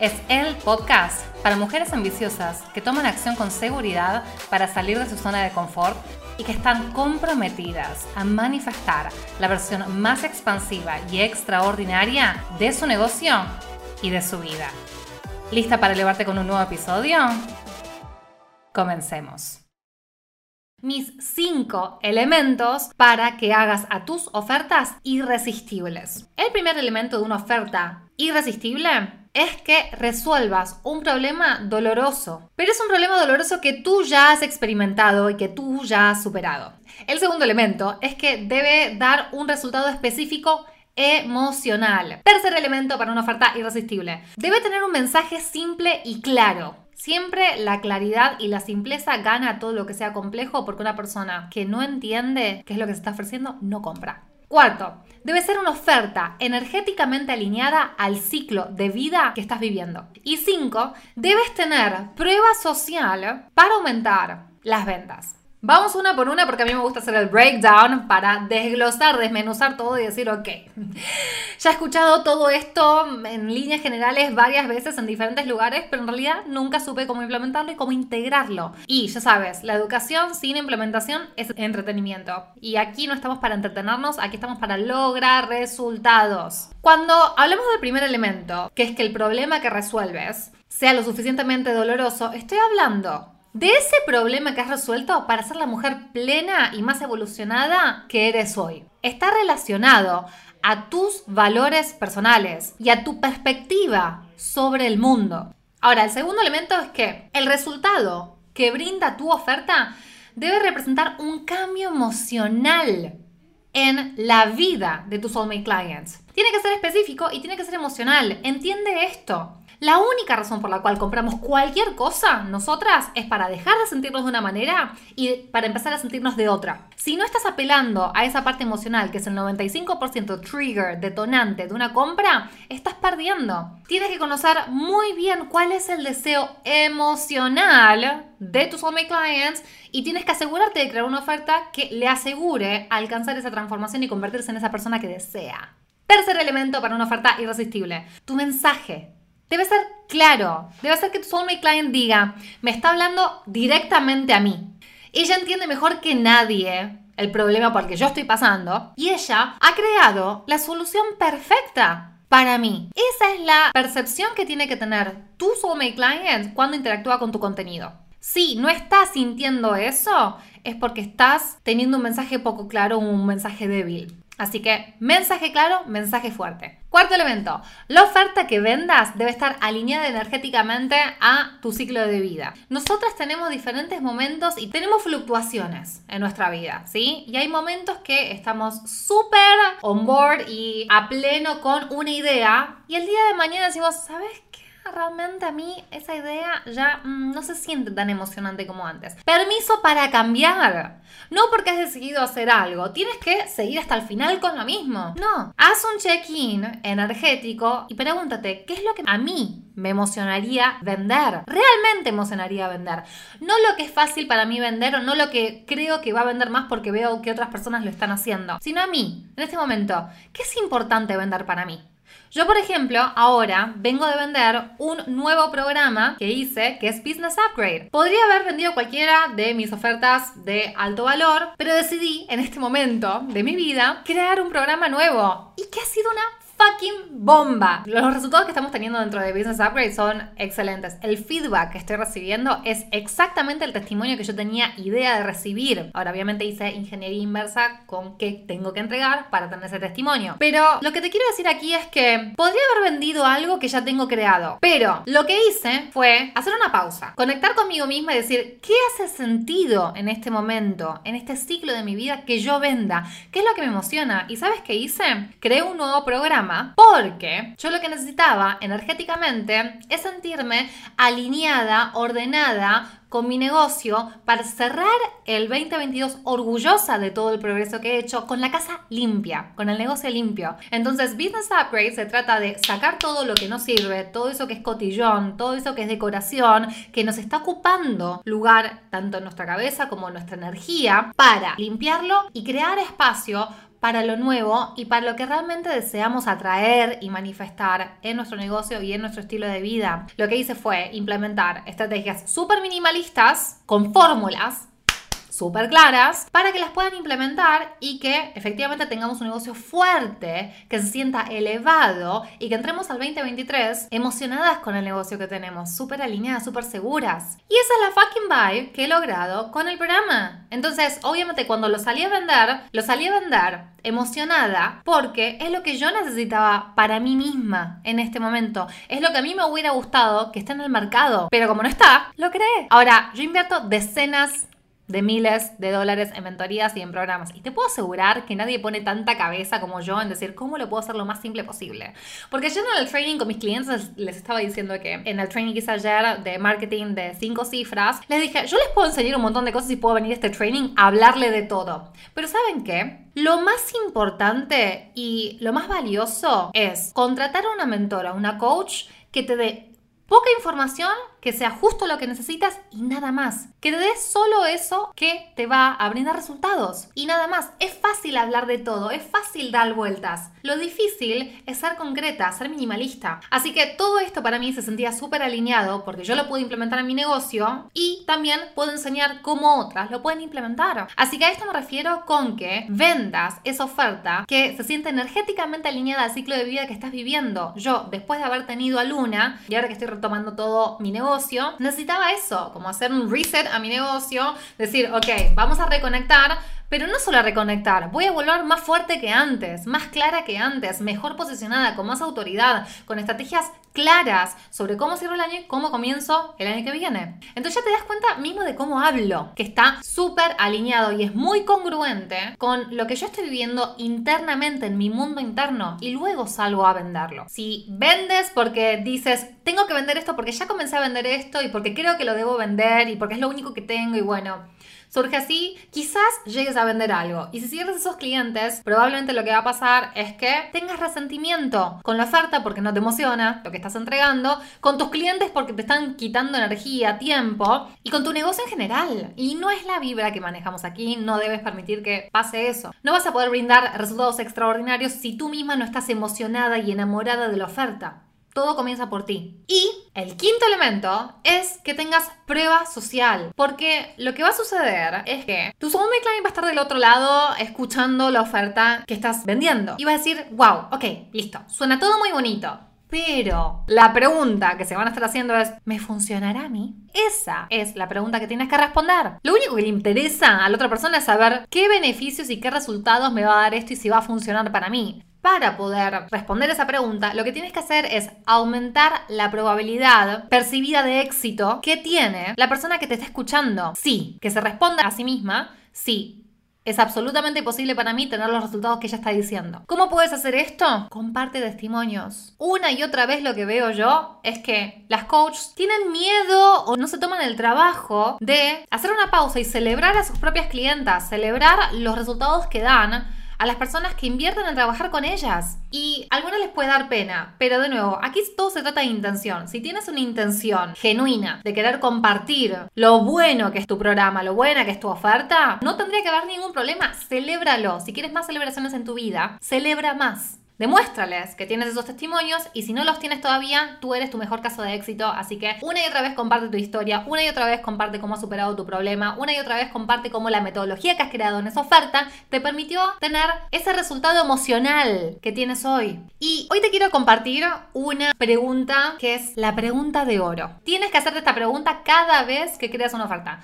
es el podcast para mujeres ambiciosas que toman acción con seguridad para salir de su zona de confort y que están comprometidas a manifestar la versión más expansiva y extraordinaria de su negocio y de su vida. ¿Lista para elevarte con un nuevo episodio? Comencemos mis cinco elementos para que hagas a tus ofertas irresistibles. El primer elemento de una oferta irresistible es que resuelvas un problema doloroso, pero es un problema doloroso que tú ya has experimentado y que tú ya has superado. El segundo elemento es que debe dar un resultado específico emocional. Tercer elemento para una oferta irresistible. Debe tener un mensaje simple y claro. Siempre la claridad y la simpleza gana todo lo que sea complejo porque una persona que no entiende qué es lo que se está ofreciendo no compra. Cuarto, debe ser una oferta energéticamente alineada al ciclo de vida que estás viviendo. Y cinco, debes tener prueba social para aumentar las ventas. Vamos una por una porque a mí me gusta hacer el breakdown para desglosar, desmenuzar todo y decir, ok, ya he escuchado todo esto en líneas generales varias veces en diferentes lugares, pero en realidad nunca supe cómo implementarlo y cómo integrarlo. Y ya sabes, la educación sin implementación es entretenimiento. Y aquí no estamos para entretenernos, aquí estamos para lograr resultados. Cuando hablamos del primer elemento, que es que el problema que resuelves sea lo suficientemente doloroso, estoy hablando de ese problema que has resuelto para ser la mujer plena y más evolucionada que eres hoy. Está relacionado a tus valores personales y a tu perspectiva sobre el mundo. Ahora, el segundo elemento es que el resultado que brinda tu oferta debe representar un cambio emocional en la vida de tus soulmate clients. Tiene que ser específico y tiene que ser emocional. Entiende esto. La única razón por la cual compramos cualquier cosa, nosotras, es para dejar de sentirnos de una manera y para empezar a sentirnos de otra. Si no estás apelando a esa parte emocional, que es el 95% trigger, detonante de una compra, estás perdiendo. Tienes que conocer muy bien cuál es el deseo emocional de tus soulmate clients y tienes que asegurarte de crear una oferta que le asegure alcanzar esa transformación y convertirse en esa persona que desea. Tercer elemento para una oferta irresistible, tu mensaje. Debe ser claro, debe ser que tu soulmate client diga, me está hablando directamente a mí. Ella entiende mejor que nadie el problema por el que yo estoy pasando y ella ha creado la solución perfecta para mí. Esa es la percepción que tiene que tener tu soulmate client cuando interactúa con tu contenido. Si no estás sintiendo eso, es porque estás teniendo un mensaje poco claro o un mensaje débil. Así que mensaje claro, mensaje fuerte. Cuarto elemento, la oferta que vendas debe estar alineada energéticamente a tu ciclo de vida. Nosotras tenemos diferentes momentos y tenemos fluctuaciones en nuestra vida, ¿sí? Y hay momentos que estamos súper on board y a pleno con una idea y el día de mañana decimos, ¿sabes qué? Realmente a mí esa idea ya mm, no se siente tan emocionante como antes. Permiso para cambiar. No porque has decidido hacer algo, tienes que seguir hasta el final con lo mismo. No, haz un check-in energético y pregúntate, ¿qué es lo que a mí me emocionaría vender? Realmente emocionaría vender. No lo que es fácil para mí vender o no lo que creo que va a vender más porque veo que otras personas lo están haciendo, sino a mí, en este momento, ¿qué es importante vender para mí? Yo, por ejemplo, ahora vengo de vender un nuevo programa que hice que es Business Upgrade. Podría haber vendido cualquiera de mis ofertas de alto valor, pero decidí en este momento de mi vida crear un programa nuevo y que ha sido una fucking bomba. Los resultados que estamos teniendo dentro de Business Upgrade son excelentes. El feedback que estoy recibiendo es exactamente el testimonio que yo tenía idea de recibir. Ahora, obviamente hice ingeniería inversa con qué tengo que entregar para tener ese testimonio. Pero lo que te quiero decir aquí es que podría haber vendido algo que ya tengo creado. Pero lo que hice fue hacer una pausa, conectar conmigo misma y decir, ¿qué hace sentido en este momento, en este ciclo de mi vida que yo venda? ¿Qué es lo que me emociona? ¿Y sabes qué hice? Creé un nuevo programa porque yo lo que necesitaba energéticamente es sentirme alineada, ordenada, con mi negocio para cerrar el 2022 orgullosa de todo el progreso que he hecho con la casa limpia, con el negocio limpio. Entonces, Business Upgrade se trata de sacar todo lo que no sirve, todo eso que es cotillón, todo eso que es decoración, que nos está ocupando lugar tanto en nuestra cabeza como en nuestra energía, para limpiarlo y crear espacio para lo nuevo y para lo que realmente deseamos atraer y manifestar en nuestro negocio y en nuestro estilo de vida. Lo que hice fue implementar estrategias súper minimalistas con fórmulas súper claras para que las puedan implementar y que efectivamente tengamos un negocio fuerte, que se sienta elevado y que entremos al 2023 emocionadas con el negocio que tenemos, súper alineadas, súper seguras. Y esa es la fucking vibe que he logrado con el programa. Entonces, obviamente cuando lo salí a vender, lo salí a vender emocionada porque es lo que yo necesitaba para mí misma en este momento. Es lo que a mí me hubiera gustado que esté en el mercado. Pero como no está, lo creé. Ahora, yo invierto decenas de miles de dólares en mentorías y en programas. Y te puedo asegurar que nadie pone tanta cabeza como yo en decir cómo lo puedo hacer lo más simple posible. Porque yo en el training con mis clientes les estaba diciendo que en el training que hice ayer de marketing de cinco cifras, les dije, yo les puedo enseñar un montón de cosas y puedo venir a este training a hablarle de todo. Pero ¿saben qué? Lo más importante y lo más valioso es contratar a una mentora, una coach que te dé poca información que sea justo lo que necesitas y nada más. Que te des solo eso que te va a brindar resultados y nada más. Es fácil hablar de todo, es fácil dar vueltas. Lo difícil es ser concreta, ser minimalista. Así que todo esto para mí se sentía súper alineado porque yo lo puedo implementar en mi negocio y también puedo enseñar cómo otras lo pueden implementar. Así que a esto me refiero con que vendas esa oferta que se siente energéticamente alineada al ciclo de vida que estás viviendo. Yo, después de haber tenido a Luna y ahora que estoy retomando todo mi negocio, necesitaba eso, como hacer un reset a mi negocio, decir, ok, vamos a reconectar, pero no solo a reconectar, voy a volver más fuerte que antes, más clara que antes, mejor posicionada, con más autoridad, con estrategias claras sobre cómo cierro el año y cómo comienzo el año que viene. Entonces ya te das cuenta mismo de cómo hablo, que está súper alineado y es muy congruente con lo que yo estoy viviendo internamente en mi mundo interno y luego salgo a venderlo. Si vendes porque dices, tengo que vender esto porque ya comencé a vender esto y porque creo que lo debo vender y porque es lo único que tengo y bueno, surge así, quizás llegues a vender algo. Y si cierras esos clientes, probablemente lo que va a pasar es que tengas resentimiento con la oferta porque no te emociona lo que estás entregando, con tus clientes porque te están quitando energía, tiempo y con tu negocio en general. Y no es la vibra que manejamos aquí, no debes permitir que pase eso. No vas a poder brindar resultados extraordinarios si tú misma no estás emocionada y enamorada de la oferta. Todo comienza por ti. Y el quinto elemento es que tengas prueba social. Porque lo que va a suceder es que tu soulmate client va a estar del otro lado escuchando la oferta que estás vendiendo. Y va a decir, wow, ok, listo. Suena todo muy bonito. Pero la pregunta que se van a estar haciendo es, ¿me funcionará a mí? Esa es la pregunta que tienes que responder. Lo único que le interesa a la otra persona es saber qué beneficios y qué resultados me va a dar esto y si va a funcionar para mí. Para poder responder esa pregunta, lo que tienes que hacer es aumentar la probabilidad percibida de éxito que tiene la persona que te está escuchando. Sí, que se responda a sí misma, sí, es absolutamente posible para mí tener los resultados que ella está diciendo. ¿Cómo puedes hacer esto? Comparte testimonios. Una y otra vez lo que veo yo es que las coaches tienen miedo o no se toman el trabajo de hacer una pausa y celebrar a sus propias clientas, celebrar los resultados que dan a las personas que invierten en trabajar con ellas. Y a algunas les puede dar pena, pero de nuevo, aquí todo se trata de intención. Si tienes una intención genuina de querer compartir lo bueno que es tu programa, lo buena que es tu oferta, no tendría que haber ningún problema. Celébralo. Si quieres más celebraciones en tu vida, celebra más. Demuéstrales que tienes esos testimonios y si no los tienes todavía, tú eres tu mejor caso de éxito. Así que una y otra vez comparte tu historia, una y otra vez comparte cómo has superado tu problema, una y otra vez comparte cómo la metodología que has creado en esa oferta te permitió tener ese resultado emocional que tienes hoy. Y hoy te quiero compartir una pregunta que es la pregunta de oro. Tienes que hacerte esta pregunta cada vez que creas una oferta.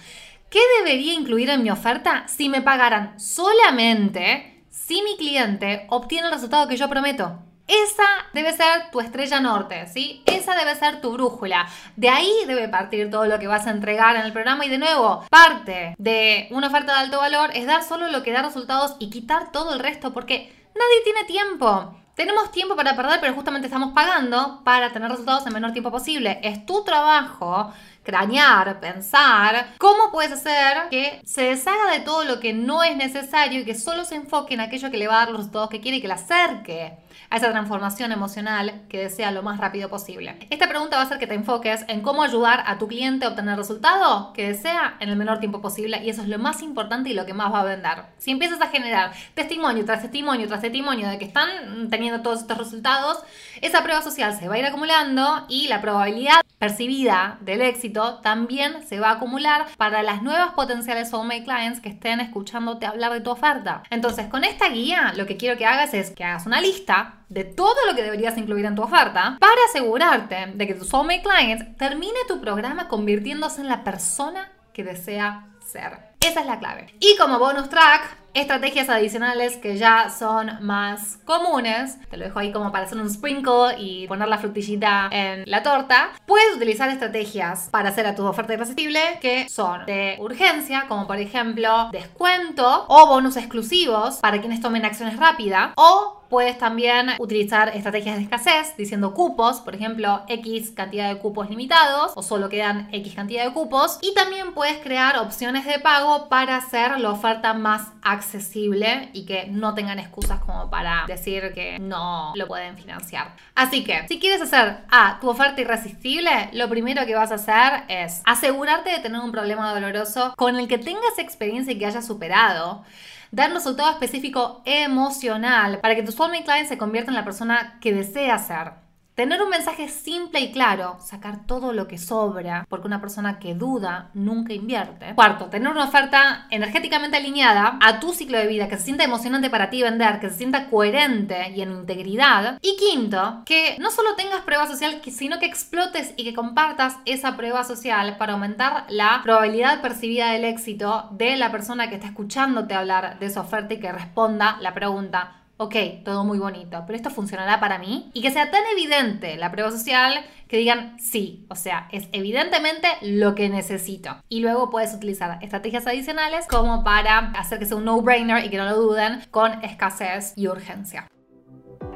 ¿Qué debería incluir en mi oferta si me pagaran solamente si mi cliente obtiene el resultado que yo prometo. Esa debe ser tu estrella norte, ¿sí? Esa debe ser tu brújula. De ahí debe partir todo lo que vas a entregar en el programa y de nuevo, parte de una oferta de alto valor es dar solo lo que da resultados y quitar todo el resto porque nadie tiene tiempo Tenemos tiempo para perder, pero justamente estamos pagando para tener resultados en menor tiempo posible. Es tu trabajo cranear, pensar, cómo puedes hacer que se deshaga de todo lo que no es necesario y que solo se enfoque en aquello que le va a dar los resultados que quiere y que le acerque a esa transformación emocional que desea lo más rápido posible. Esta pregunta va a hacer que te enfoques en cómo ayudar a tu cliente a obtener el resultado que desea en el menor tiempo posible y eso es lo más importante y lo que más va a vender. Si empiezas a generar testimonio tras testimonio tras testimonio de que están teniendo todos estos resultados, esa prueba social se va a ir acumulando y la probabilidad percibida del éxito también se va a acumular para las nuevas potenciales soulmate clients que estén escuchándote hablar de tu oferta. Entonces, con esta guía, lo que quiero que hagas es que hagas una lista de todo lo que deberías incluir en tu oferta para asegurarte de que tu soulmate clients termine tu programa convirtiéndose en la persona que desea ser. Esa es la clave. Y como bonus track, estrategias adicionales que ya son más comunes. Te lo dejo ahí como para hacer un sprinkle y poner la frutillita en la torta. Puedes utilizar estrategias para hacer a tu oferta irresistible que son de urgencia, como por ejemplo descuento o bonus exclusivos para quienes tomen acciones rápidas o Puedes también utilizar estrategias de escasez diciendo cupos, por ejemplo, X cantidad de cupos limitados o solo quedan X cantidad de cupos. Y también puedes crear opciones de pago para hacer la oferta más accesible y que no tengan excusas como para decir que no lo pueden financiar. Así que, si quieres hacer a tu oferta irresistible, lo primero que vas a hacer es asegurarte de tener un problema doloroso con el que tengas experiencia y que hayas superado dar un resultado específico emocional para que tu soulmate client se convierta en la persona que desea ser. Tener un mensaje simple y claro, sacar todo lo que sobra, porque una persona que duda nunca invierte. Cuarto, tener una oferta energéticamente alineada a tu ciclo de vida, que se sienta emocionante para ti vender, que se sienta coherente y en integridad. Y quinto, que no solo tengas prueba social, sino que explotes y que compartas esa prueba social para aumentar la probabilidad percibida del éxito de la persona que está escuchándote hablar de esa oferta y que responda la pregunta ok, todo muy bonito, pero esto funcionará para mí. Y que sea tan evidente la prueba social que digan sí, o sea, es evidentemente lo que necesito. Y luego puedes utilizar estrategias adicionales como para hacer que sea un no-brainer y que no lo duden con escasez y urgencia.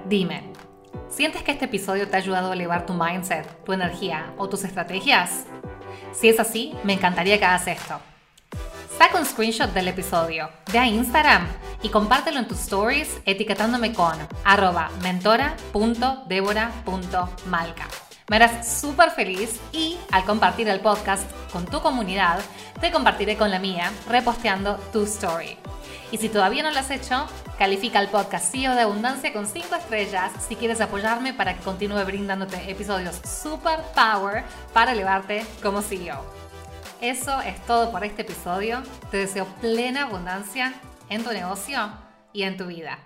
Dime, ¿sientes que este episodio te ha ayudado a elevar tu mindset, tu energía o tus estrategias? Si es así, me encantaría que hagas esto. Saca un screenshot del episodio, ve a Instagram y compártelo en tus stories etiquetándome con arroba mentora.debora.malca. Me harás súper feliz y al compartir el podcast con tu comunidad, te compartiré con la mía reposteando tu story. Y si todavía no lo has hecho, califica el podcast CEO de Abundancia con 5 estrellas si quieres apoyarme para que continúe brindándote episodios super power para elevarte como CEO. Eso es todo por este episodio. Te deseo plena abundancia en tu negocio y en tu vida.